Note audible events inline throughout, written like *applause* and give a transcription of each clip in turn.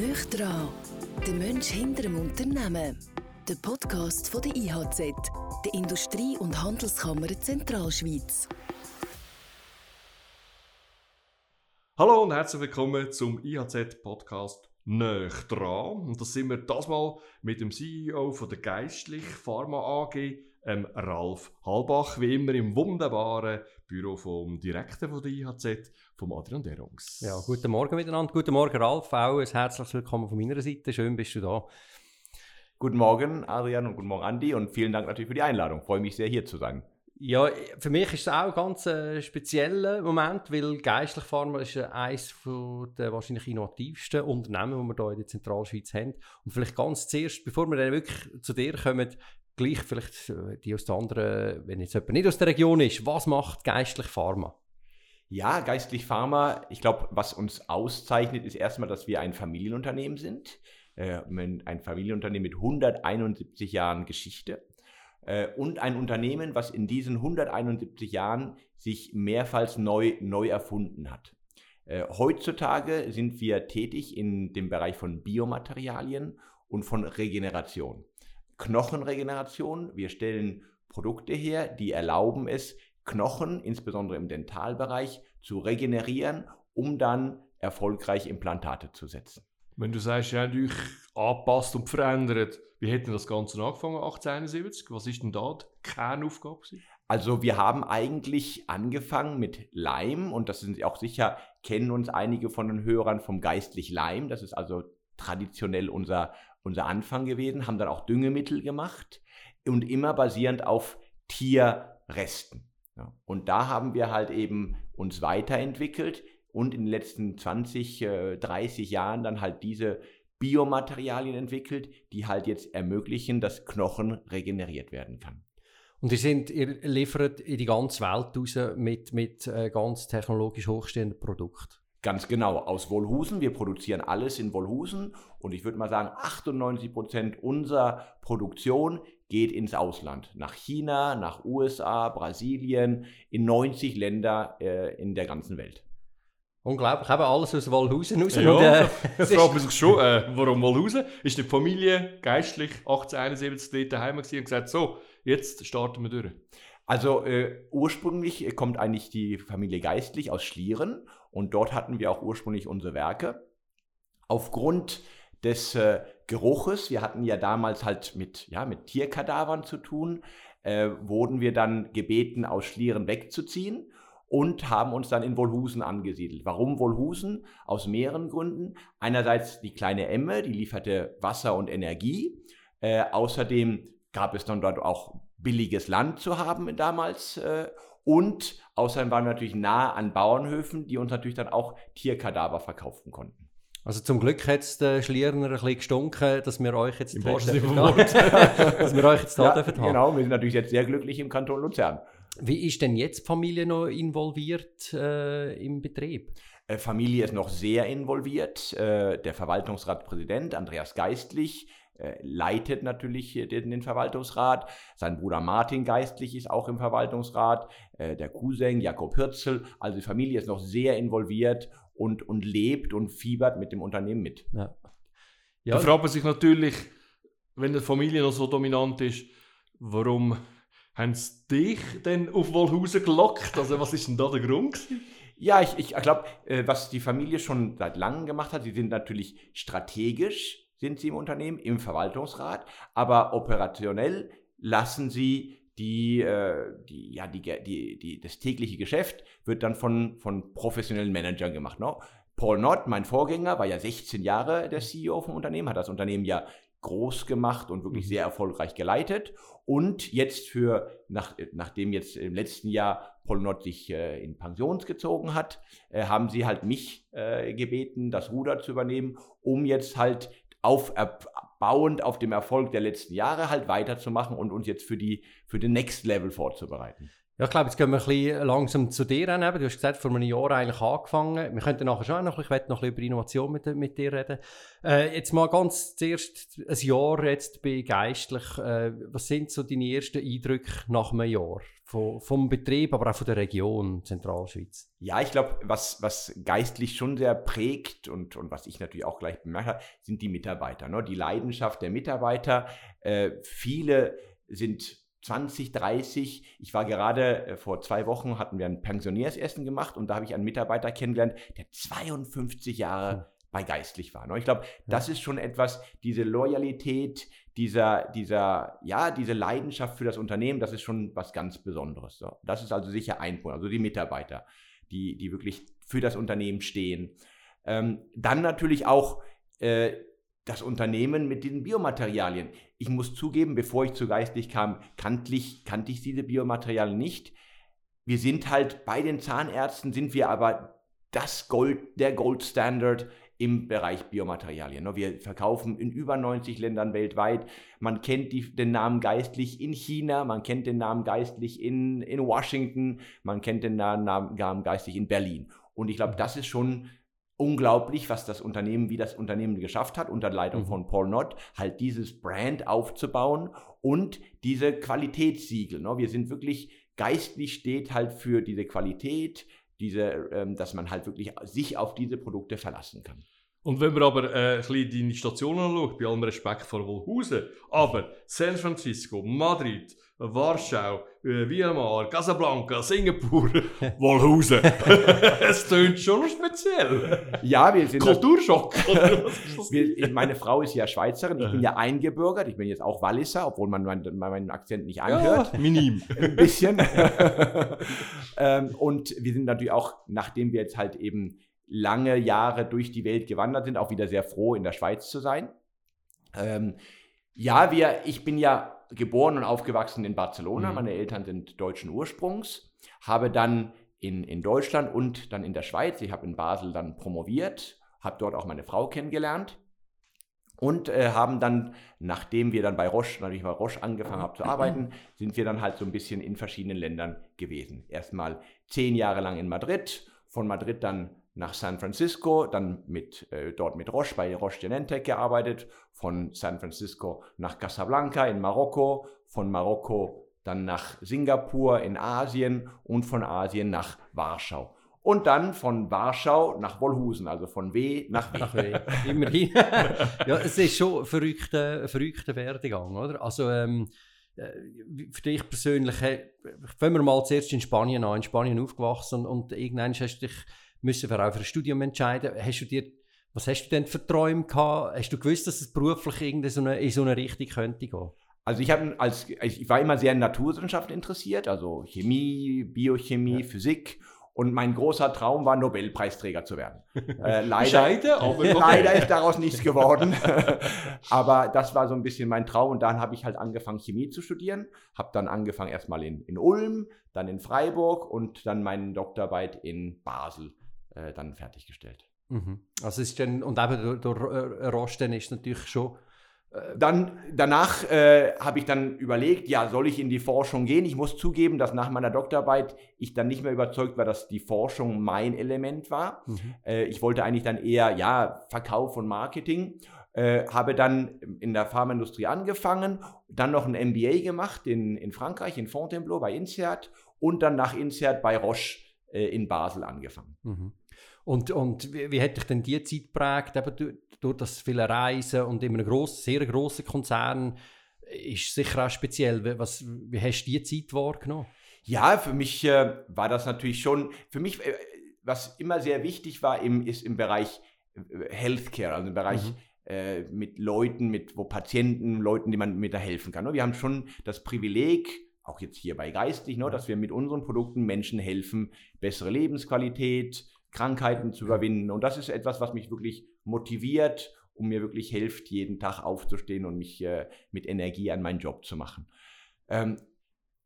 Nicht dran, der Mensch hinter dem Unternehmen. Der Podcast von der IHZ, der Industrie- und Handelskammer Zentralschweiz. Hallo und herzlich willkommen zum IHZ-Podcast «Nöch dran». Und das sind wir das mal mit dem CEO von der Geistlich Pharma AG, ähm, Ralf Halbach, wie immer im wunderbaren Büro vom Direktor von der IHZ, vom Adrian Derungs. Ja, guten Morgen miteinander. Guten Morgen, Ralf. Auch ein herzliches Willkommen von meiner Seite. Schön, bist du da. Guten Morgen, Adrian, und guten Morgen, Andi. Und vielen Dank natürlich für die Einladung. Ich freue mich sehr, hier zu sein. Ja, für mich ist es auch ein ganz äh, spezieller Moment, weil Geistlich Pharma ist eines der wahrscheinlich innovativsten Unternehmen, die wir hier in der Zentralschweiz haben. Und vielleicht ganz zuerst, bevor wir dann wirklich zu dir kommen, gleich vielleicht äh, die aus der anderen, wenn jetzt jemand nicht aus der Region ist, was macht Geistlich Pharma? Ja, Geistlich Pharma, ich glaube, was uns auszeichnet, ist erstmal, dass wir ein Familienunternehmen sind. Äh, ein Familienunternehmen mit 171 Jahren Geschichte. Äh, und ein Unternehmen, was in diesen 171 Jahren sich mehrfach neu, neu erfunden hat. Äh, heutzutage sind wir tätig in dem Bereich von Biomaterialien und von Regeneration. Knochenregeneration, wir stellen Produkte her, die erlauben es, Knochen, insbesondere im Dentalbereich, zu regenerieren, um dann erfolgreich Implantate zu setzen. Wenn du sagst, ja, natürlich angepasst und verändert, wie hätte das Ganze angefangen 1871? Was ist denn da die Kernaufgabe? Also wir haben eigentlich angefangen mit Leim und das sind auch sicher, kennen uns einige von den Hörern vom Geistlich Leim. Das ist also traditionell unser, unser Anfang gewesen, haben dann auch Düngemittel gemacht und immer basierend auf Tierresten. Und da haben wir halt eben uns weiterentwickelt und in den letzten 20, 30 äh, Jahren dann halt diese Biomaterialien entwickelt, die halt jetzt ermöglichen, dass Knochen regeneriert werden kann. Und ihr, sind, ihr liefert in die ganze Welt raus mit, mit äh, ganz technologisch hochstehenden Produkten? Ganz genau, aus Wolhusen. Wir produzieren alles in Wolhusen und ich würde mal sagen, 98 Prozent unserer Produktion geht ins Ausland. Nach China, nach USA, Brasilien, in 90 Länder äh, in der ganzen Welt. Unglaublich, eben alles aus Wolhusen raus. Ja, und, äh, *laughs* fragt man sich schon, äh, warum Wolhusen? Ist die Familie geistlich 1871 daheim und gesagt, so, jetzt starten wir durch? Also äh, ursprünglich kommt eigentlich die Familie Geistlich aus Schlieren und dort hatten wir auch ursprünglich unsere Werke. Aufgrund des äh, Geruches, wir hatten ja damals halt mit, ja, mit Tierkadavern zu tun, äh, wurden wir dann gebeten, aus Schlieren wegzuziehen und haben uns dann in Wolhusen angesiedelt. Warum Wolhusen? Aus mehreren Gründen. Einerseits die kleine Emme, die lieferte Wasser und Energie. Äh, außerdem gab es dann dort auch billiges Land zu haben damals. Äh, und außerdem waren wir natürlich nah an Bauernhöfen, die uns natürlich dann auch Tierkadaver verkaufen konnten. Also zum Glück hat es der Schlierner ein bisschen gestunken, dass wir euch jetzt, Im da, *laughs* dass wir euch jetzt da ja, dürfen haben. Genau, wir sind natürlich jetzt sehr glücklich im Kanton Luzern. Wie ist denn jetzt Familie noch involviert äh, im Betrieb? Äh, Familie ist noch sehr involviert. Äh, der Verwaltungsratspräsident Andreas Geistlich leitet natürlich den, Verwaltungsrat. Sein Bruder Martin Geistlich ist auch im Verwaltungsrat. Äh, der Cousin Jakob Hirzel. Also die Familie ist noch sehr involviert und, und lebt und fiebert mit dem Unternehmen mit. Ja. Ja. Da fragt man sich natürlich, wenn die Familie noch so dominant ist, warum haben sie dich denn auf Wollhausen gelockt? Also was ist denn da der Grund? Ja, ich, ich glaube, äh, was die Familie schon seit langem gemacht hat, sie sind natürlich strategisch, sind sie im Unternehmen, im Verwaltungsrat, aber operationell lassen sie die, äh, die, ja, die, die, die, das tägliche Geschäft wird dann von, von professionellen Managern gemacht. Ne? Paul Nott, mein Vorgänger, war ja 16 Jahre der CEO vom Unternehmen, hat das Unternehmen ja groß gemacht und wirklich mhm. sehr erfolgreich geleitet. Und jetzt für, nach, nachdem jetzt im letzten Jahr Polnot sich äh, in Pension gezogen hat, äh, haben sie halt mich äh, gebeten, das Ruder zu übernehmen, um jetzt halt auf, bauend auf dem Erfolg der letzten Jahre halt weiterzumachen und uns jetzt für, die, für den Next Level vorzubereiten. Ja, ich glaube, jetzt gehen wir ein bisschen langsam zu dir an. Du hast gesagt, vor einem Jahr eigentlich angefangen. Wir könnten nachher schon noch, ich werde noch ein bisschen über Innovation mit, mit dir reden. Äh, jetzt mal ganz zuerst ein Jahr jetzt bei Geistlich. Äh, was sind so deine ersten Eindrücke nach einem Jahr? Vom, vom Betrieb, aber auch von der Region Zentralschweiz? Ja, ich glaube, was, was geistlich schon sehr prägt und, und was ich natürlich auch gleich bemerkt habe, sind die Mitarbeiter. Ne? Die Leidenschaft der Mitarbeiter. Äh, viele sind 20, 30. Ich war gerade äh, vor zwei Wochen, hatten wir ein Pensionärsessen gemacht und da habe ich einen Mitarbeiter kennengelernt, der 52 Jahre hm. bei Geistlich war. Ne? Ich glaube, das ist schon etwas, diese Loyalität, dieser, dieser, ja, diese Leidenschaft für das Unternehmen, das ist schon was ganz Besonderes. So. Das ist also sicher ein Punkt, also die Mitarbeiter, die, die wirklich für das Unternehmen stehen. Ähm, dann natürlich auch äh, das Unternehmen mit diesen Biomaterialien. Ich muss zugeben, bevor ich zu geistig kam, kannte ich, kannte ich diese Biomaterialien nicht. Wir sind halt bei den Zahnärzten, sind wir aber das Gold, der Goldstandard im Bereich Biomaterialien. Wir verkaufen in über 90 Ländern weltweit. Man kennt die, den Namen geistlich in China, man kennt den Namen geistlich in, in Washington, man kennt den Namen, Namen geistlich in Berlin. Und ich glaube, das ist schon unglaublich, was das Unternehmen, wie das Unternehmen geschafft hat, unter Leitung mhm. von Paul Nott, halt dieses Brand aufzubauen und diese Qualitätssiegel. Ne? Wir sind wirklich, geistlich steht halt für diese Qualität, diese, ähm, dass man halt wirklich sich auf diese Produkte verlassen kann. Und wenn man aber äh, ein bisschen deine Stationen anschaut, bei allem Respekt vor Wolhausen, aber San Francisco, Madrid, Warschau, äh, Weimar, Casablanca, Singapur, *laughs* Wolhausen. *laughs* *laughs* es tönt schon speziell. Ja, wir sind. Kulturschock. wir, meine Frau ist ja Schweizerin, ich bin ja eingebürgert, ich bin jetzt auch Walliser, obwohl man meinen, meinen Akzent nicht anhört. Ja, minim. Ein bisschen. ähm, und wir sind natürlich auch, nachdem wir jetzt halt eben lange Jahre durch die Welt gewandert sind, auch wieder sehr froh, in der Schweiz zu sein. Ähm, ja, wir, ich bin ja geboren und aufgewachsen in Barcelona. Mhm. Meine Eltern sind deutschen Ursprungs. Habe dann in, in Deutschland und dann in der Schweiz, ich habe in Basel dann promoviert, habe dort auch meine Frau kennengelernt und äh, haben dann, nachdem wir dann bei Roche, natürlich bei Roche angefangen haben zu arbeiten, sind wir dann halt so ein bisschen in verschiedenen Ländern gewesen. Erstmal zehn Jahre lang in Madrid, von Madrid dann nach San Francisco, dann mit, äh, dort mit Roche bei Roche Genentech gearbeitet, von San Francisco nach Casablanca in Marokko, von Marokko dann nach Singapur in Asien und von Asien nach Warschau. Und dann von Warschau nach Wolhusen, also von W nach W. *laughs* Immerhin. *laughs* ja, es ist schon ein verrückter, verrückter Werdegang, oder? Also, ähm, äh, für dich persönlich, fangen wir mal zuerst in Spanien an, in Spanien aufgewachsen und irgendwann hast du dich müssen wir auch für ein Studium entscheiden. Hast du dir, was hast du denn für Träume gehabt? Hast du gewusst, dass es beruflich in so eine, in so eine Richtung könnte gehen? Also ich, als, ich war immer sehr in Naturwissenschaften interessiert, also Chemie, Biochemie, ja. Physik. Und mein großer Traum war, Nobelpreisträger zu werden. Äh, leider, aber *laughs* leider ist daraus nichts geworden. *laughs* aber das war so ein bisschen mein Traum. Und dann habe ich halt angefangen, Chemie zu studieren. Habe dann angefangen erstmal in, in Ulm, dann in Freiburg und dann meine Doktorarbeit in Basel äh, dann fertiggestellt. Mhm. Also ist dann, und eben der, der äh, Rosten ist natürlich schon äh, dann, danach äh, habe ich dann überlegt, ja, soll ich in die Forschung gehen? Ich muss zugeben, dass nach meiner Doktorarbeit ich dann nicht mehr überzeugt war, dass die Forschung mein Element war. Mhm. Äh, ich wollte eigentlich dann eher, ja, Verkauf und Marketing. Äh, habe dann in der Pharmaindustrie angefangen, dann noch ein MBA gemacht in, in Frankreich, in Fontainebleau bei INSEAD und dann nach INSEAD bei Roche in Basel angefangen. Mhm. Und, und wie, wie hat dich denn die Zeit geprägt, eben durch, durch das viele Reisen und in einem grossen, sehr grossen Konzern? Ist sicher auch speziell. Was, wie hast du die Zeit wahrgenommen? Ja, für mich äh, war das natürlich schon, für mich, äh, was immer sehr wichtig war, im, ist im Bereich äh, Healthcare, also im Bereich mhm. äh, mit Leuten, mit wo Patienten, Leuten, die man mit da helfen kann. Wir haben schon das Privileg, auch jetzt hier bei Geistig, ne, dass wir mit unseren Produkten Menschen helfen, bessere Lebensqualität, Krankheiten zu überwinden. Und das ist etwas, was mich wirklich motiviert und mir wirklich hilft, jeden Tag aufzustehen und mich äh, mit Energie an meinen Job zu machen. Ähm,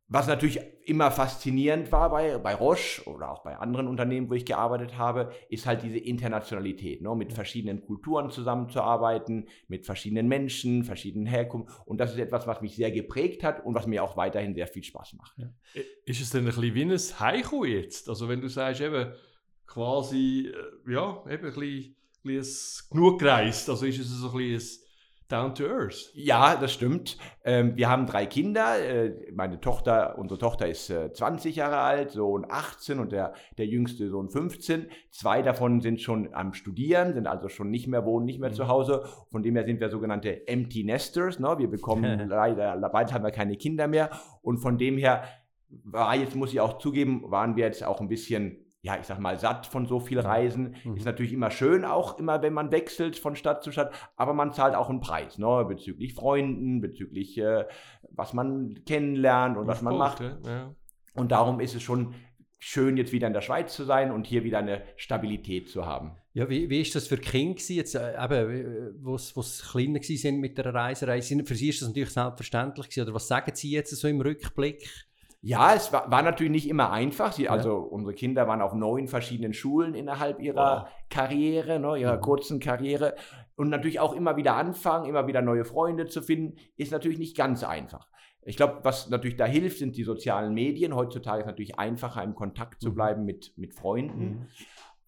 Was natürlich immer faszinierend war bei, bei Roche oder auch bei anderen Unternehmen, wo ich gearbeitet habe, ist halt diese Internationalität, ne? mit verschiedenen Kulturen zusammenzuarbeiten, mit verschiedenen Menschen, verschiedenen Herkunften. Und das ist etwas, was mich sehr geprägt hat und was mir auch weiterhin sehr viel Spaß macht. Ja. Ist es denn ein bisschen wie ein Heiko jetzt? Also wenn du sagst, eben quasi, äh, ja, eben ein bisschen, ein bisschen genug gereist, also ist es so ein bisschen Down to Earth. Ja, das stimmt. Ähm, wir haben drei Kinder. Äh, meine Tochter, unsere Tochter ist äh, 20 Jahre alt, Sohn 18 und der, der jüngste Sohn 15. Zwei davon sind schon am Studieren, sind also schon nicht mehr wohnen, nicht mehr mhm. zu Hause. Von dem her sind wir sogenannte Empty Nesters. Ne? Wir bekommen *laughs* leider, bald haben wir keine Kinder mehr. Und von dem her war jetzt, muss ich auch zugeben, waren wir jetzt auch ein bisschen ja, ich sag mal, satt von so viel Reisen. Mhm. Ist natürlich immer schön, auch immer, wenn man wechselt von Stadt zu Stadt, aber man zahlt auch einen Preis, ne? bezüglich Freunden, bezüglich äh, was man kennenlernt und, und was man macht. Ja. Und darum ist es schon schön, jetzt wieder in der Schweiz zu sein und hier wieder eine Stabilität zu haben. Ja, wie, wie ist das für Kinder jetzt, äh, eben, wo sie kleiner sind mit der Reiserei? Für sie ist das natürlich selbstverständlich gewesen, oder was sagen sie jetzt so im Rückblick? Ja, es war, war, natürlich nicht immer einfach. Sie, also ja. unsere Kinder waren auf neun verschiedenen Schulen innerhalb ihrer oh. Karriere, ne, ihrer mhm. kurzen Karriere. Und natürlich auch immer wieder anfangen, immer wieder neue Freunde zu finden, ist natürlich nicht ganz einfach. Ich glaube, was natürlich da hilft, sind die sozialen Medien. Heutzutage ist es natürlich einfacher, im Kontakt zu mhm. bleiben mit, mit Freunden. Mhm.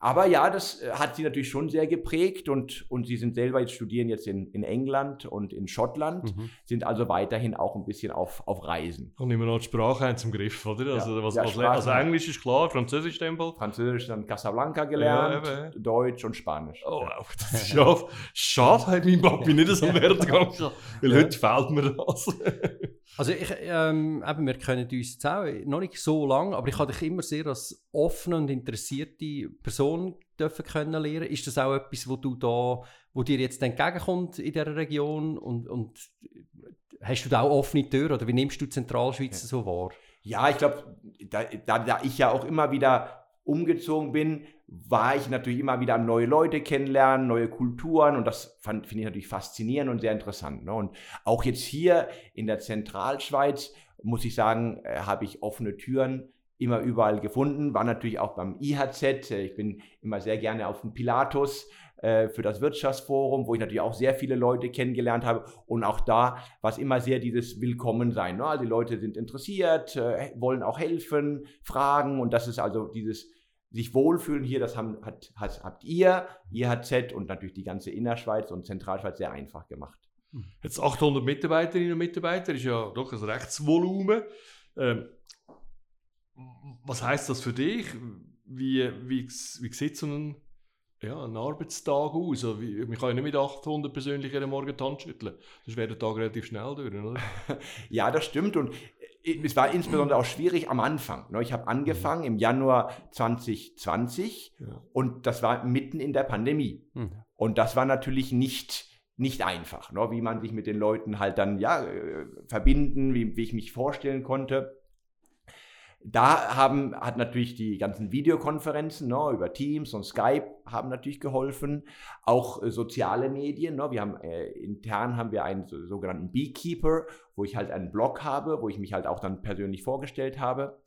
Aber ja, das äh, hat sie natürlich schon sehr geprägt und, und sie sind selber jetzt studieren jetzt in, in England und in Schottland, mhm. sind also weiterhin auch ein bisschen auf, auf Reisen. Und immer noch die Sprache zum Griff, oder? Also, was, ja, was, also Englisch ist klar, Französisch Tempel. Französisch dann Casablanca gelernt, ja, Deutsch und Spanisch. Oh, wow, das ist schade. Schade, hat mein Papi nicht so Wert gegangen, weil heute fehlt mir das. *laughs* Also ich, ähm, eben, wir kennen uns jetzt auch noch nicht so lange, aber ich habe dich immer sehr als offene und interessierte Person dürfen kennenlernen. Ist das auch etwas, wo du da, wo dir jetzt entgegenkommt in dieser Region und, und hast du da auch offene Türen oder wie nimmst du Zentralschweiz ja. so wahr? Ja, ich glaube, da, da, da ich ja auch immer wieder umgezogen bin, war ich natürlich immer wieder am neue Leute kennenlernen, neue Kulturen und das finde ich natürlich faszinierend und sehr interessant. Ne? Und auch jetzt hier in der Zentralschweiz, muss ich sagen, äh, habe ich offene Türen immer überall gefunden. War natürlich auch beim IHZ. Äh, ich bin immer sehr gerne auf dem Pilatus äh, für das Wirtschaftsforum, wo ich natürlich auch sehr viele Leute kennengelernt habe. Und auch da war es immer sehr dieses Willkommensein. Ne? Also die Leute sind interessiert, äh, wollen auch helfen, fragen und das ist also dieses sich wohlfühlen hier, das haben, hat, hat, habt ihr, IHZ und natürlich die ganze Innerschweiz und Zentralschweiz sehr einfach gemacht. Jetzt 800 Mitarbeiterinnen und Mitarbeiter ist ja doch ein Rechtsvolumen. Ähm, was heißt das für dich? Wie, wie, wie sieht so ein, ja, ein Arbeitstag aus? Also wie, man kann ja nicht mit 800 persönlich am Morgen die Hand schütteln. Das wäre der Tag relativ schnell durch, oder? *laughs* ja, das stimmt. Und es war insbesondere auch schwierig am Anfang. Ne? Ich habe angefangen im Januar 2020 ja. und das war mitten in der Pandemie. Mhm. Und das war natürlich nicht, nicht einfach, ne? wie man sich mit den Leuten halt dann ja, äh, verbinden, wie, wie ich mich vorstellen konnte. Da haben, hat natürlich die ganzen Videokonferenzen ne, über Teams und Skype haben natürlich geholfen. Auch äh, soziale Medien. Ne, wir haben äh, intern haben wir einen so, sogenannten Beekeeper, wo ich halt einen Blog habe, wo ich mich halt auch dann persönlich vorgestellt habe.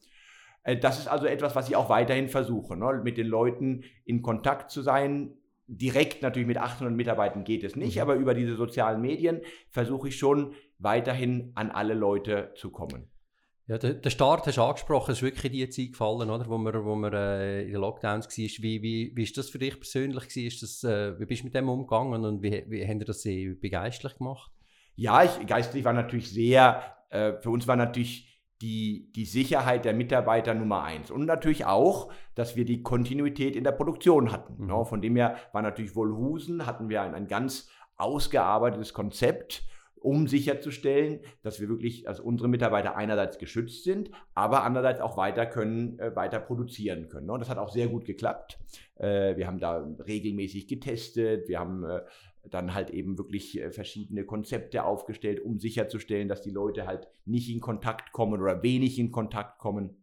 Äh, das ist also etwas, was ich auch weiterhin versuche, ne, mit den Leuten in Kontakt zu sein. Direkt natürlich mit 800 Mitarbeitern geht es nicht, mhm. aber über diese sozialen Medien versuche ich schon weiterhin an alle Leute zu kommen. Ja, der, der Start hast du angesprochen, es ist wirklich die Zeit gefallen, oder? wo man, wo man äh, in den Lockdowns war. Wie, wie, wie ist das für dich persönlich? Ist das, äh, wie bist du mit dem umgegangen und wie, wie haben das sehr begeistert gemacht? Ja, ich, geistlich war natürlich sehr, äh, für uns war natürlich die, die Sicherheit der Mitarbeiter Nummer eins. Und natürlich auch, dass wir die Kontinuität in der Produktion hatten. Mhm. No, von dem her war natürlich Wohlhusen, hatten wir ein, ein ganz ausgearbeitetes Konzept um sicherzustellen, dass wir wirklich, dass unsere Mitarbeiter einerseits geschützt sind, aber andererseits auch weiter können, äh, weiter produzieren können. Und das hat auch sehr gut geklappt. Äh, wir haben da regelmäßig getestet, wir haben äh, dann halt eben wirklich äh, verschiedene Konzepte aufgestellt, um sicherzustellen, dass die Leute halt nicht in Kontakt kommen oder wenig in Kontakt kommen.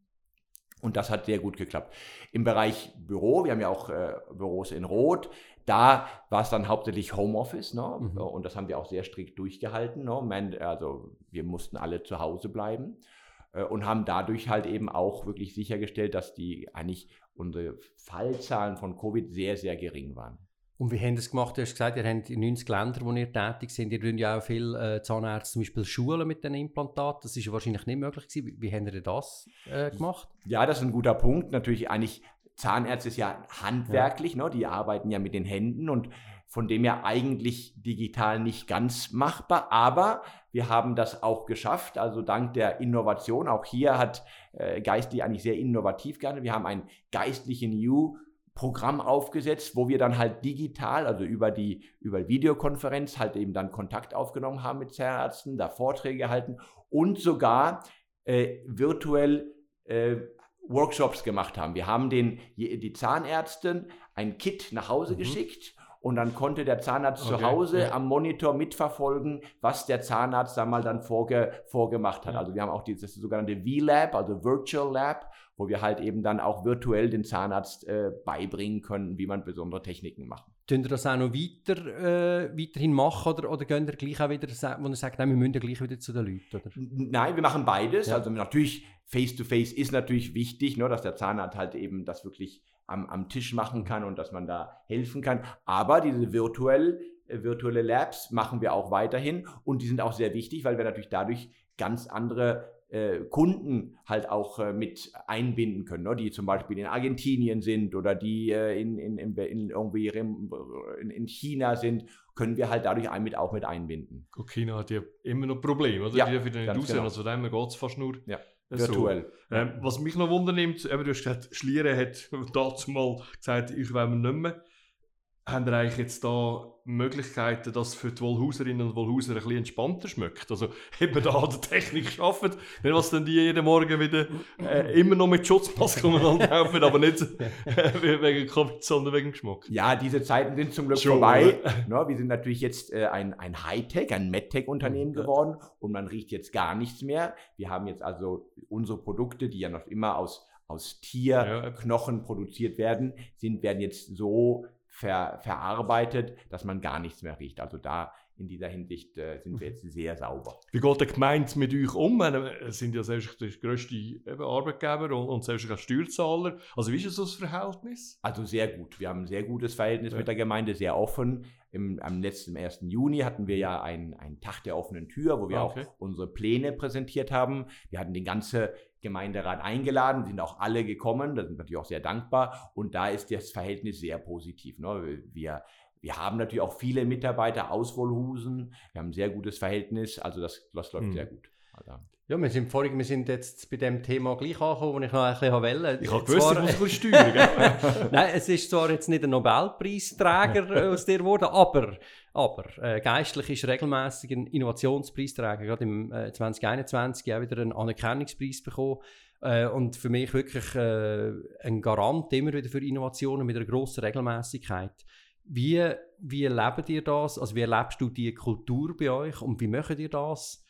Und das hat sehr gut geklappt. Im Bereich Büro, wir haben ja auch äh, Büros in Rot, da war es dann hauptsächlich Homeoffice, ne? Mhm. und das haben wir auch sehr strikt durchgehalten. Ne? Also wir mussten alle zu Hause bleiben. äh, und haben dadurch halt eben auch wirklich sichergestellt, dass die eigentlich unsere Fallzahlen von Covid sehr, sehr gering waren. Und wie haben das gemacht? Du hast gesagt, ihr habt in 90 Ländern, wo ihr tätig seid. Ihr tun ja auch viele äh, Zahnärzte zum Beispiel schulen mit den Implantaten. Das ist wahrscheinlich nicht möglich gewesen. Wie, wie habt ihr das äh, gemacht? Ja, das ist ein guter Punkt. Natürlich eigentlich, Zahnärzte ist ja handwerklich, ja. Ne? die arbeiten ja mit den Händen und von dem her eigentlich digital nicht ganz machbar, aber wir haben das auch geschafft, also dank der Innovation. Auch hier hat äh, Geistlich eigentlich sehr innovativ gehandelt. Wir haben ein geistlichen New Programm aufgesetzt, wo wir dann halt digital, also über die über Videokonferenz halt eben dann Kontakt aufgenommen haben mit Zahnärzten, da Vorträge gehalten und sogar äh, virtuell äh, Workshops gemacht haben. Wir haben den, die Zahnärzten ein Kit nach Hause mhm. geschickt und dann konnte der Zahnarzt okay, zu Hause ja. am Monitor mitverfolgen, was der Zahnarzt da mal dann vorge, vorgemacht hat. Ja. Also wir haben auch dieses sogenannte V-Lab, also Virtual Lab, wo wir halt eben dann auch virtuell den Zahnarzt äh, beibringen können, wie man besondere Techniken macht. Tun ihr das auch noch weiter, äh, weiterhin machen oder, oder gehen ihr gleich auch wieder, wo ihr sagt, nein, wir müssen ja gleich wieder zu den Leuten? Oder? Nein, wir machen beides. Ja. Also natürlich, Face-to-Face -face ist natürlich wichtig, ne, dass der Zahnarzt halt eben das wirklich am, am Tisch machen kann und dass man da helfen kann. Aber diese virtuell, äh, virtuelle Labs machen wir auch weiterhin und die sind auch sehr wichtig, weil wir natürlich dadurch ganz andere äh, Kunden halt auch äh, mit einbinden können, ne? die zum Beispiel in Argentinien sind oder die äh, in, in, in, in, irgendwie in, in China sind, können wir halt dadurch mit, auch mit einbinden. China hat ja immer noch Probleme, oder? Ja, die für den Industrie, genau. also dem geht es fast nur. Ja. Virtuell. So. Ähm, was mich noch wundernimmt, eben, du hast gesagt, Schlieren hat *laughs* dazu mal gesagt, ich will nicht mehr. Haben wir eigentlich jetzt da Möglichkeiten, dass für die Wohlhauserinnen und Wohlhauser ein bisschen entspannter schmeckt? Also, *laughs* eben da an der Technik geschaffen, nicht was dann die jeden Morgen wieder äh, immer noch mit Schutzmaske laufen, aber nicht *laughs* äh, wegen Covid, sondern wegen Geschmack. Ja, diese Zeiten sind zum Glück Schon, vorbei. No, *laughs* ne, wir sind natürlich jetzt äh, ein, ein Hightech, ein MedTech-Unternehmen ja. geworden und man riecht jetzt gar nichts mehr. Wir haben jetzt also unsere Produkte, die ja noch immer aus aus Tierknochen ja. produziert werden, sind, werden jetzt so ver, verarbeitet, dass man gar nichts mehr riecht. Also da in dieser Hinsicht äh, sind wir mhm. jetzt sehr sauber. Wie geht der Gemeinde mit euch um? Es sind ja selbst der grösste Arbeitgeber und, und selbst auch Steuerzahler. Also wie ist das Verhältnis? Also sehr gut. Wir haben ein sehr gutes Verhältnis ja. mit der Gemeinde, sehr offen. Im, am letzten 1. Juni hatten wir ja einen, einen Tag der offenen Tür, wo wir okay. auch unsere Pläne präsentiert haben. Wir hatten den ganzen Gemeinderat eingeladen, sind auch alle gekommen, da sind wir natürlich auch sehr dankbar und da ist das Verhältnis sehr positiv. Ne? Wir, wir haben natürlich auch viele Mitarbeiter aus Wohlhusen, wir haben ein sehr gutes Verhältnis, also das, das läuft mhm. sehr gut. Also, ja, wir sind, vorhin, wir sind jetzt bei dem Thema gleich angekommen, wo ich noch ein bisschen wollte. Ich habe gewusst, zwar, ich muss *laughs* steuern. Nein, es ist zwar jetzt nicht ein Nobelpreisträger *laughs* aus dir geworden, aber, aber äh, Geistlich ist regelmäßig ein Innovationspreisträger. Gerade im äh, 2021 auch wieder einen Anerkennungspreis bekommen. Äh, und für mich wirklich äh, ein Garant immer wieder für Innovationen mit einer grossen Regelmäßigkeit. Wie, wie erlebt ihr das? Also wie erlebst du die Kultur bei euch und wie macht ihr das?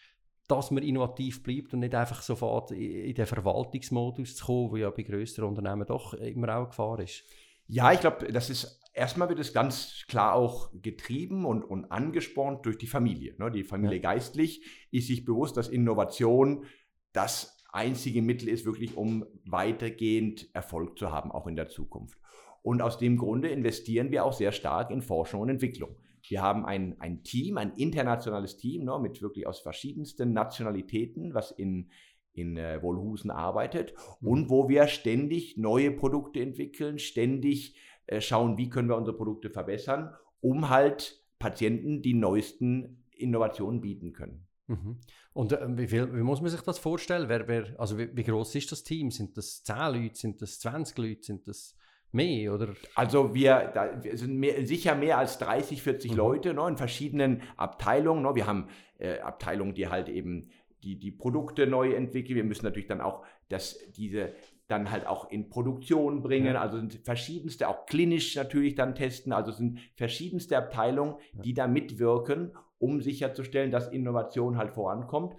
Dass man innovativ bleibt und nicht einfach sofort in den Verwaltungsmodus zu kommen, wo ja bei größeren Unternehmen doch immer auch eine Gefahr ist. Ja, ich glaube, das ist erstmal wird es ganz klar auch getrieben und, und angespornt durch die Familie. Ne? Die Familie ja. geistlich ist sich bewusst, dass Innovation das einzige Mittel ist, wirklich um weitergehend Erfolg zu haben, auch in der Zukunft. Und aus dem Grunde investieren wir auch sehr stark in Forschung und Entwicklung. Wir haben ein, ein Team, ein internationales Team ne, mit wirklich aus verschiedensten Nationalitäten, was in, in äh, Wolhusen arbeitet mhm. und wo wir ständig neue Produkte entwickeln, ständig äh, schauen, wie können wir unsere Produkte verbessern, um halt Patienten die neuesten Innovationen bieten können. Mhm. Und äh, wie, viel, wie muss man sich das vorstellen? Wer, wer, also wie, wie groß ist das Team? Sind das 10 Leute? Sind das 20 Leute? Sind das Mehr, oder? Also wir, da, wir sind mehr, sicher mehr als 30, 40 mhm. Leute ne, in verschiedenen Abteilungen. Ne. Wir haben äh, Abteilungen, die halt eben die, die Produkte neu entwickeln. Wir müssen natürlich dann auch das, diese dann halt auch in Produktion bringen. Ja. Also sind verschiedenste, auch klinisch natürlich dann testen. Also sind verschiedenste Abteilungen, die da mitwirken, um sicherzustellen, dass Innovation halt vorankommt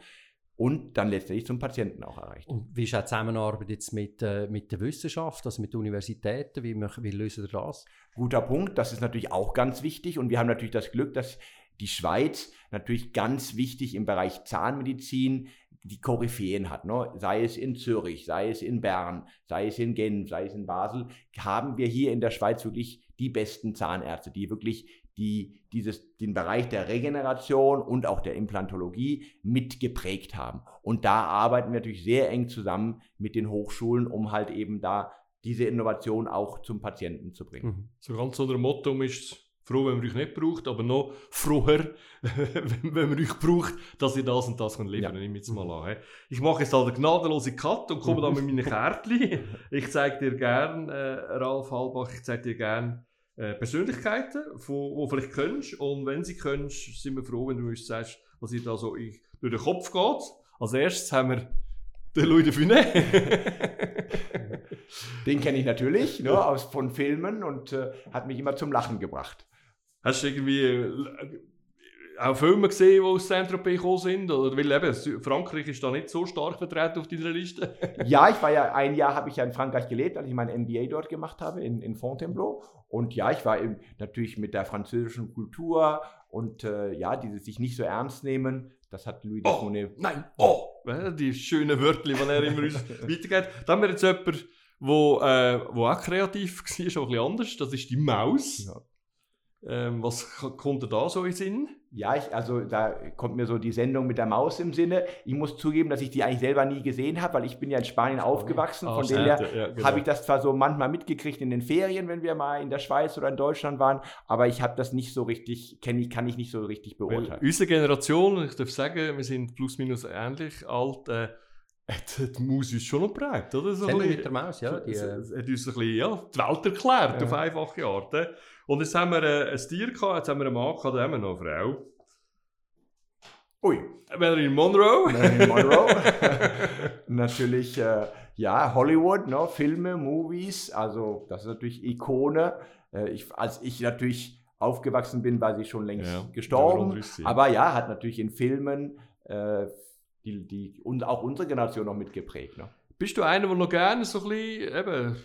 und dann letztendlich zum Patienten auch erreicht. Und wie ist auch die Zusammenarbeit jetzt mit, äh, mit der Wissenschaft, also mit Universitäten? Wie, wie lösen Sie das? Guter Punkt, das ist natürlich auch ganz wichtig und wir haben natürlich das Glück, dass die Schweiz natürlich ganz wichtig im Bereich Zahnmedizin die Koryphäen hat, ne? sei es in Zürich, sei es in Bern, sei es in Genf, sei es in Basel, haben wir hier in der Schweiz wirklich die besten Zahnärzte, die wirklich die dieses, den Bereich der Regeneration und auch der Implantologie mitgeprägt haben. Und da arbeiten wir natürlich sehr eng zusammen mit den Hochschulen, um halt eben da diese Innovation auch zum Patienten zu bringen. Mhm. So ganz unter Motto ist froh, wenn man euch nicht braucht, aber noch froher, *laughs* wenn man euch braucht, dass ihr das und das könnt liefern ja. Nehme jetzt mal an. Ich mache jetzt halt eine gnadenlose Cut und komme dann mit meinen *laughs* Kärtchen. Ich zeige dir gerne, äh, Ralf Halbach, ich zeige dir gerne äh, Persönlichkeiten, die du vielleicht kennst. Und wenn sie kennst, sind wir froh, wenn du uns sagst, was dir da so durch den Kopf geht. Als erstes haben wir den Louis de Funès. *laughs* den kenne ich natürlich ne, aus, von Filmen und äh, hat mich immer zum Lachen gebracht. Hast du irgendwie äh, auch Filme gesehen, die aus Saint-Tropez gekommen sind? Oder, weil eben, Frankreich ist da nicht so stark vertreten auf deiner Liste. *laughs* ja, ich war ja, ein Jahr habe ich ja in Frankreich gelebt, als ich mein MBA dort gemacht habe, in, in Fontainebleau. Und ja, ich war eben natürlich mit der französischen Kultur und äh, ja, dieses sich nicht so ernst nehmen, das hat Louis oh, Monet. Nein, oh! Die schönen Wörter, die er immer uns *laughs* weitergeht. Dann haben wir jetzt jemanden, wo, äh, wo auch kreativ *laughs* war, ist auch ein bisschen anders. Das ist die Maus. Ja. Ähm, was kommt da so in Sinn? Ja, ich, also da kommt mir so die Sendung mit der Maus im Sinne. Ich muss zugeben, dass ich die eigentlich selber nie gesehen habe, weil ich bin ja in Spanien aufgewachsen. Von dem her ja, genau. habe ich das zwar so manchmal mitgekriegt in den Ferien, wenn wir mal in der Schweiz oder in Deutschland waren, aber ich habe das nicht so richtig, kenn ich, kann ich nicht so richtig beurteilen. Weil unsere Generation, ich darf sagen, wir sind plus minus ähnlich alt, äh, *laughs* die Maus ist schon noch prägt, oder? So mit der Maus, ja. Die, äh, hat uns ein bisschen ja, die Welt erklärt, ja. auf einfache Art. Und jetzt haben wir äh, ein Tier gehabt, jetzt haben wir einen Mann gehabt, dann haben wir noch eine Frau. Ui. Marilyn Monroe. Marilyn Monroe. *laughs* natürlich, äh, ja, Hollywood, no? Filme, Movies, also das ist natürlich Ikone. Äh, ich, als ich natürlich aufgewachsen bin, war sie schon längst ja, gestorben. Aber ja, hat natürlich in Filmen äh, die, die, und auch unsere Generation noch mitgeprägt. Ne? Bist du einer, der noch gerne so ein bisschen eben,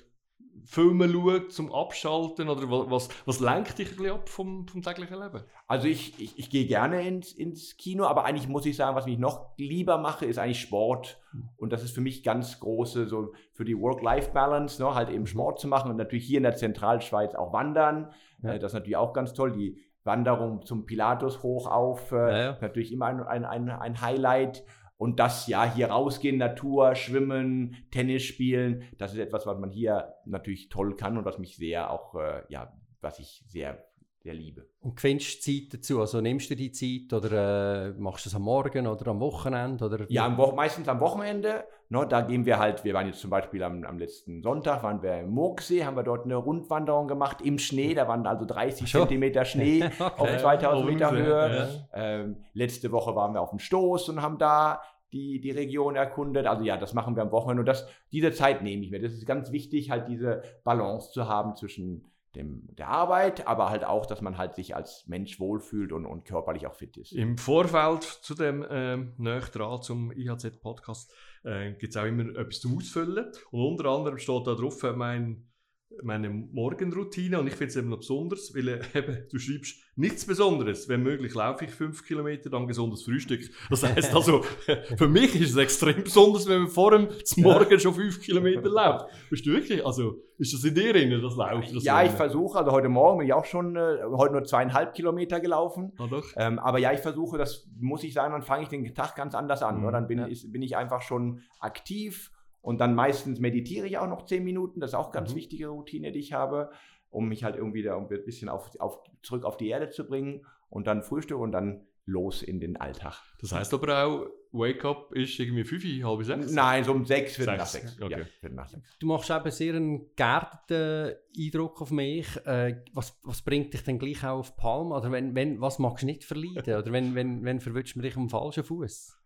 Filme schaut zum Abschalten oder was, was lenkt dich ein bisschen ab vom, vom täglichen Leben? Also ich, ich, ich gehe gerne ins, ins Kino, aber eigentlich muss ich sagen, was mich noch lieber mache, ist eigentlich Sport. Und das ist für mich ganz große, so für die Work-Life-Balance, ne, halt eben Sport zu machen und natürlich hier in der Zentralschweiz auch wandern. Ja. Äh, das ist natürlich auch ganz toll. Die Wanderung zum Pilatus hoch auf, äh, ja, ja. natürlich immer ein, ein, ein, ein Highlight. Und das ja hier rausgehen, Natur, schwimmen, Tennis spielen, das ist etwas, was man hier natürlich toll kann und was mich sehr auch, äh, ja, was ich sehr, sehr liebe. Und gewinnst du Zeit dazu? Also nimmst du die Zeit oder äh, machst du es am Morgen oder am Wochenende? Oder ja, am Wo meistens am Wochenende. No, ne, da gehen wir halt, wir waren jetzt zum Beispiel am, am letzten Sonntag, waren wir im Murgsee, haben wir dort eine Rundwanderung gemacht im Schnee. Da waren also 30 Sure. Zentimeter Schnee *laughs* okay. auf 2000 Meter Höhe. Ja. Ähm, letzte Woche waren wir auf dem Stoß und haben da die, die Region erkundet. Also ja, das machen wir am Wochenende und das, diese Zeit nehme ich mir. Das ist ganz wichtig, halt diese Balance zu haben zwischen dem, der Arbeit, aber halt auch, dass man halt sich als Mensch wohlfühlt und, und körperlich auch fit ist. Im Vorfeld zu dem ähm, dran zum IHZ-Podcast äh, gibt es auch immer etwas zum Ausfüllen. Und unter anderem steht da drauf, äh, mein meine Morgenroutine und ich finde es eben noch besonders, weil äh, *laughs* eben, du schreibst nichts Besonderes. Wenn möglich laufe ich fünf Kilometer, dann gesundes Frühstück. Das heißt *laughs* also, *laughs* für mich ist es extrem besonders, wenn man vor dem Morgen schon fünf Kilometer läuft. Bist du wirklich, also ist das in dir drin, das Laufen? Das ja, ich versuche, also heute Morgen bin ich auch schon, äh, heute nur zweieinhalb Kilometer gelaufen. Ah, doch. Ähm, aber ja, ich versuche, das muss ich sagen, dann fange ich den Tag ganz anders an. Mhm. Dann bin, ja. ist, bin ich einfach schon aktiv und dann meistens meditiere ich auch noch zehn Minuten. Das ist auch ganz mhm. wichtige Routine, die ich habe, um mich halt irgendwie da ein bisschen auf, auf, zurück auf die Erde zu bringen. Und dann Frühstück und dann los in den Alltag. Das heißt aber auch, Wake Up ist irgendwie fünf, halb sechs? Nein, so um sechs, Viertel nach sechs. Okay. Ja, nach sechs. Du machst eben sehr einen geerdeten Eindruck auf mich. Äh, was, was bringt dich denn gleich auch auf Palm? Oder wenn, wenn, was magst du nicht verleiden? Oder wenn, wenn, wenn verwünscht man dich am falschen Fuß?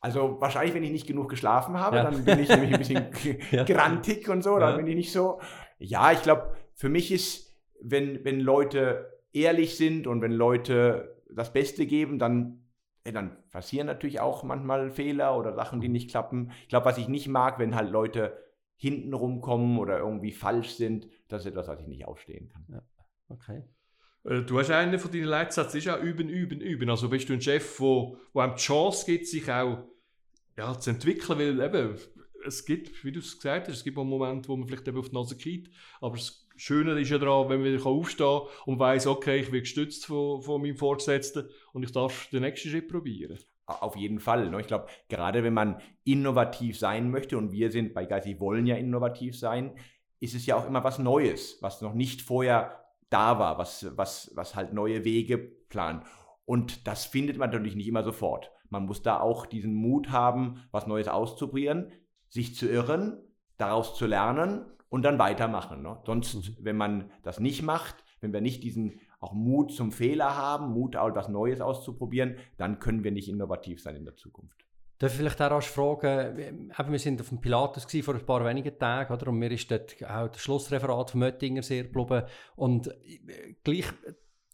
Also wahrscheinlich, wenn ich nicht genug geschlafen habe, ja. dann bin ich nämlich ein bisschen *laughs* ja. grantig und so, dann ja. bin ich nicht so. Ja, ich glaube, für mich ist, wenn, wenn Leute ehrlich sind und wenn Leute das Beste geben, dann, ja, dann passieren natürlich auch manchmal Fehler oder Sachen, die nicht klappen. Ich glaube, was ich nicht mag, wenn halt Leute hinten rumkommen oder irgendwie falsch sind, das ist etwas, was ich nicht ausstehen kann. Okay. Äh, du hast einen von deinen Leitsätzen, ist auch üben, üben, üben. Also bist du ein Chef, wo, wo einem die Chance gibt, sich auch ja, zu entwickeln, weil eben, es gibt, wie du es gesagt hast, es gibt auch Momente, wo man vielleicht eben auf die Nase geht, aber das Schöne ist ja daran, wenn man wieder aufstehen kann und weiß, okay, ich werde gestützt von, von meinem Vorgesetzten und ich darf den nächsten Schritt probieren. Auf jeden Fall. Ne? Ich glaube, gerade wenn man innovativ sein möchte, und wir sind bei Geistig wollen ja innovativ sein, ist es ja auch immer was Neues, was noch nicht vorher da war, was, was, was halt neue Wege planen. Und das findet man natürlich nicht immer sofort. Man muss da auch diesen Mut haben, was Neues auszuprobieren, sich zu irren, daraus zu lernen und dann weitermachen. Ne? Sonst, mhm. wenn man das nicht macht, wenn wir nicht diesen auch Mut zum Fehler haben, Mut, auch etwas Neues auszuprobieren, dann können wir nicht innovativ sein in der Zukunft. Darf ich vielleicht auch rasch fragen, eben, wir sind auf dem Pilatus vor ein paar wenigen Tagen, oder? und mir ist dort auch das Schlussreferat von Möttinger sehr geblieben. Und äh, gleich,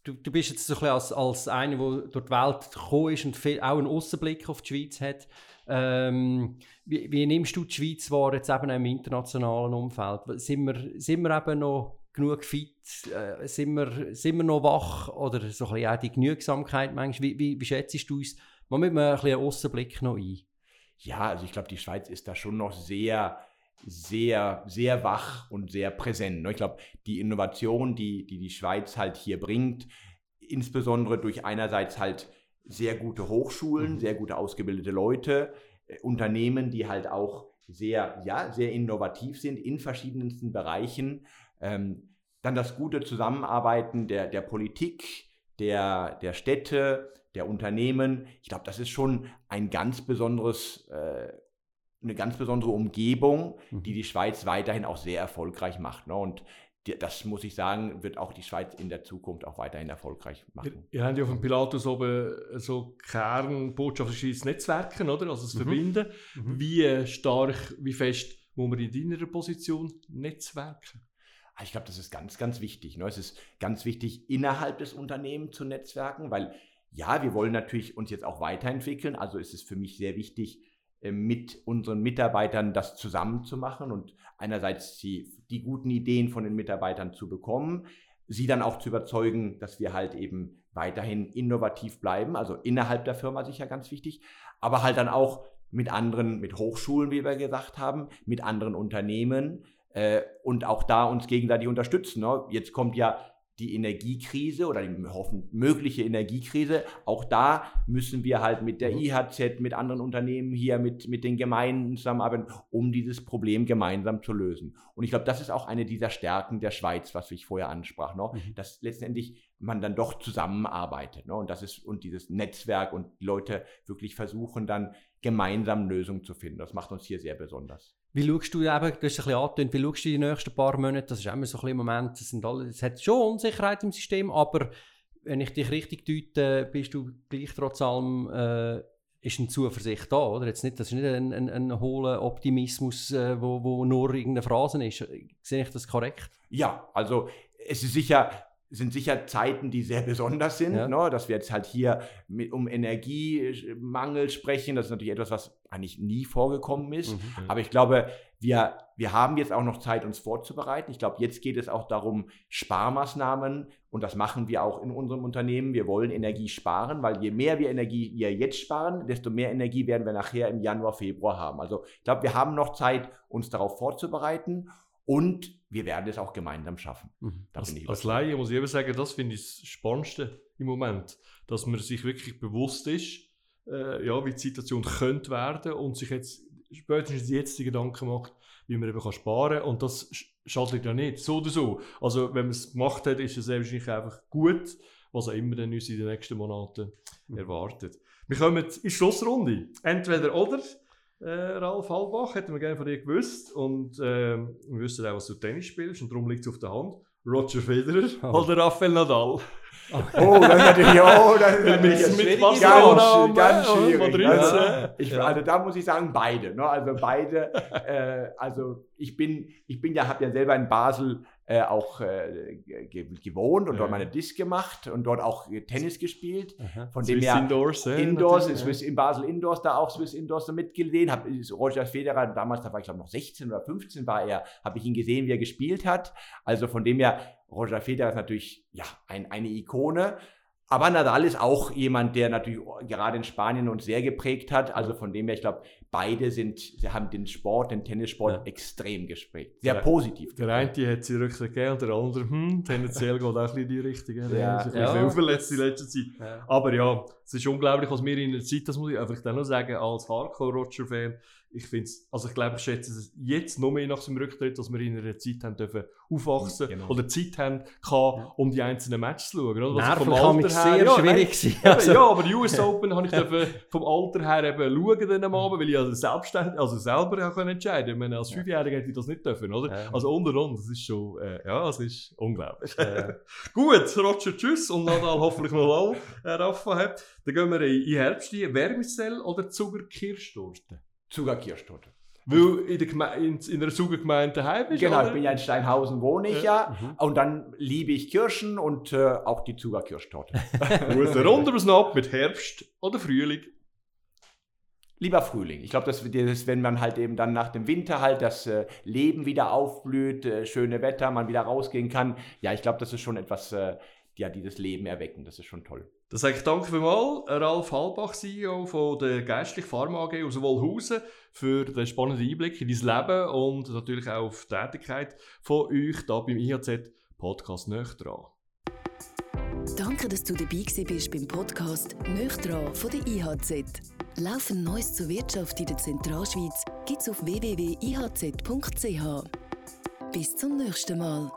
du, du bist jetzt so ein bisschen als, als einer, der durch die Welt gekommen ist und viel, auch einen Außenblick auf die Schweiz hat. Ähm, wie, wie, nimmst du die Schweiz wahr, jetzt eben im internationalen Umfeld? Sind wir, sind wir eben noch genug fit? Äh, sind, wir, sind wir noch wach? Oder so ein bisschen auch die Genügsamkeit manchmal? Wie, wie, wie schätzt du uns Mal mit einem ein Außenblick noch ein. Ja, also ich glaube, die Schweiz ist da schon noch sehr, sehr, sehr wach und sehr präsent. Ne? Ich glaube, die Innovation, die, die die Schweiz halt hier bringt, insbesondere durch einerseits halt sehr gute Hochschulen, mhm. sehr gute ausgebildete Leute, äh, Unternehmen, die halt auch sehr, ja, sehr innovativ sind in verschiedensten Bereichen. Ähm, dann das gute Zusammenarbeiten der, der Politik, der, der Städte, der Unternehmen. Ich glaube, das ist schon ein ganz besonderes, äh, eine ganz besondere Umgebung, mhm. die die Schweiz weiterhin auch sehr erfolgreich macht. Ne? Und die, das muss ich sagen, wird auch die Schweiz in der Zukunft auch weiterhin erfolgreich machen. Ihr, ihr habt ja auf dem Pilatus oben so Kernbotschaftsschweiz Netzwerken, oder? Also das mhm. Verbinden. Mhm. Wie stark, wie fest muss man in deiner Position netzwerken? Ah, ich glaube, das ist ganz, ganz wichtig. Ne? Es ist ganz wichtig, innerhalb des Unternehmens zu netzwerken, weil ja, wir wollen natürlich uns jetzt auch weiterentwickeln. Also ist es für mich sehr wichtig, äh, mit unseren Mitarbeitern das zusammenzumachen und einerseits die, die guten Ideen von den Mitarbeitern zu bekommen, sie dann auch zu überzeugen, dass wir halt eben weiterhin innovativ bleiben, also innerhalb der Firma sicher ganz wichtig, aber halt dann auch mit anderen, mit Hochschulen, wie wir gesagt haben, mit anderen Unternehmen äh, und auch da uns gegenseitig unterstützen. Ne? Jetzt kommt ja die Energiekrise oder die hoffen, mögliche Energiekrise. Auch da müssen wir halt mit der mhm. IHZ, mit anderen Unternehmen hier, mit, mit den Gemeinden zusammenarbeiten, um dieses Problem gemeinsam zu lösen. Und ich glaube, das ist auch eine dieser Stärken der Schweiz, was ich vorher ansprach, ne? Mhm. dass letztendlich man dann doch zusammenarbeitet. Ne? Und das ist, und dieses Netzwerk und Leute wirklich versuchen dann gemeinsam Lösungen zu finden. Das macht uns hier sehr besonders. Wie schaust du eben, du hast ein bisschen wie schaust du die nächsten paar Monate, das ist immer so ein Moment, alle, es hat schon Unsicherheit im System, aber wenn ich dich richtig deute, bist du gleich trotz allem, äh, ist eine Zuversicht da, oder? Jetzt nicht, das ist nicht ein, ein, ein hohler Optimismus, äh, wo, wo nur irgendeine Phrase ist. Sehe ich das korrekt? Ja, also es ist sicher, sind sicher Zeiten, die sehr besonders sind, ja. ne? dass wir jetzt halt hier mit, um Energiemangel sprechen. Das ist natürlich etwas, was eigentlich nie vorgekommen ist. Mhm. Aber ich glaube, wir, wir haben jetzt auch noch Zeit, uns vorzubereiten. Ich glaube, jetzt geht es auch darum, Sparmaßnahmen, und das machen wir auch in unserem Unternehmen. Wir wollen Energie sparen, weil je mehr wir Energie wir jetzt sparen, desto mehr Energie werden wir nachher im Januar, Februar haben. Also ich glaube, wir haben noch Zeit, uns darauf vorzubereiten. Und wir werden es auch gemeinsam schaffen. Mhm. Als, als Laie muss ich eben sagen, das finde ich das Spannendste im Moment, dass man sich wirklich bewusst ist, äh, ja, wie die Situation könnte werden und sich jetzt spätestens jetzt die Gedanken macht, wie man eben kann sparen kann. Und das schadet ja nicht, so oder so. Also wenn man es gemacht hat, ist es wahrscheinlich einfach gut, was auch immer dann uns in den nächsten Monaten mhm. erwartet. Wir kommen in die Schlussrunde. Entweder oder äh, Ralf Halbach, hätten wir gerne von dir gewusst. Und äh, wir wissen auch, was du Tennis spielst, und darum liegt es auf der Hand. Roger Federer oh. oder Rafael Nadal? Oh, das ist natürlich, oh, das ist natürlich mit, mit ganz, ganz schwierig. Also, ich, also da muss ich sagen, beide. Ne? Also beide, *laughs* äh, also ich bin, ich bin ja, habe ja selber in Basel äh, auch äh, gewohnt und ja. dort meine Disc gemacht und dort auch Tennis gespielt. Aha. Von Swiss dem her Indoors, äh, Indoors Swiss, in Basel Indoors, da auch Swiss Indoors mitgesehen. Hab Roger Federer, damals, da war ich glaube noch 16 oder 15 war er, habe ich ihn gesehen, wie er gespielt hat. Also von dem her, Roger Federer ist natürlich ja, ein, eine Ikone. Aber Nadal ist auch jemand, der natürlich gerade in Spanien uns sehr geprägt hat. Also von dem her, ich glaube, beide sind, sie haben den Sport, den Tennissport Ja. extrem geprägt. Sehr Ja. positiv. Der eine hat sie Rücktritt gegeben und der andere, hm, tendenziell geht auch in die Richtung. Der Ja. ein bisschen Ja. viel verletzt in letzter Zeit. Aber ja, es ist unglaublich, was wir in der Zeit, das muss ich einfach dann noch sagen, als Hardcore-Roger-Fan, ich finde also ich glaube, ich schätze es jetzt noch mehr nach seinem Rücktritt, dass wir in einer Zeit haben dürfen aufwachsen Genau. oder Zeit haben kann, um die einzelnen Matches zu schauen. Oder? Ich vom Alter mich her- sehr ja, schwierig nein, sein. Eben, Also, ja, aber die US Open habe ich dürfen vom Alter her eben schauen dann am Abend, weil ich also selbstständig, also selber können entscheiden. Ich meine, als Fünfjähriger hätte ich das nicht dürfen, oder? Ja. Also unter uns, das ist schon, äh, ja, es ist unglaublich. äh, *laughs* Gut, Roger, tschüss und Nadal hoffentlich noch lange äh, Rafa hat. Dann gehen wir in Herbst. Wärmesell oder Zuckerkirschtorte? Zuckerkirschtorte. Weil in, der Geme in, in einer Zuckergemeinde daheim bist, Genau, oder? ich bin ja in Steinhausen, wohne ich ja. Und dann liebe ich Kirschen und äh, auch die runden wir es noch ab mit Herbst oder Frühling. Lieber Frühling. Ich glaube, das, das, wenn man halt eben dann nach dem Winter halt das äh, Leben wieder aufblüht, äh, schöne Wetter, man wieder rausgehen kann. Ja, ich glaube, das ist schon etwas, äh, ja, die das Leben erwecken. Das ist schon toll. Dann sage ich danke vielmals, Ralf Halbach, CEO von der Geistlich Pharma AG aus Wollhausen, für den spannenden Einblick in dein Leben und natürlich auch auf die Tätigkeit von euch hier beim IHZ Podcast «Nöch dran». Danke, dass du dabei bist beim Podcast «Nöch dran» von der IHZ. Laufend Neues zur Wirtschaft in der Zentralschweiz gibt's auf www.ihz.ch. Bis zum nächsten Mal.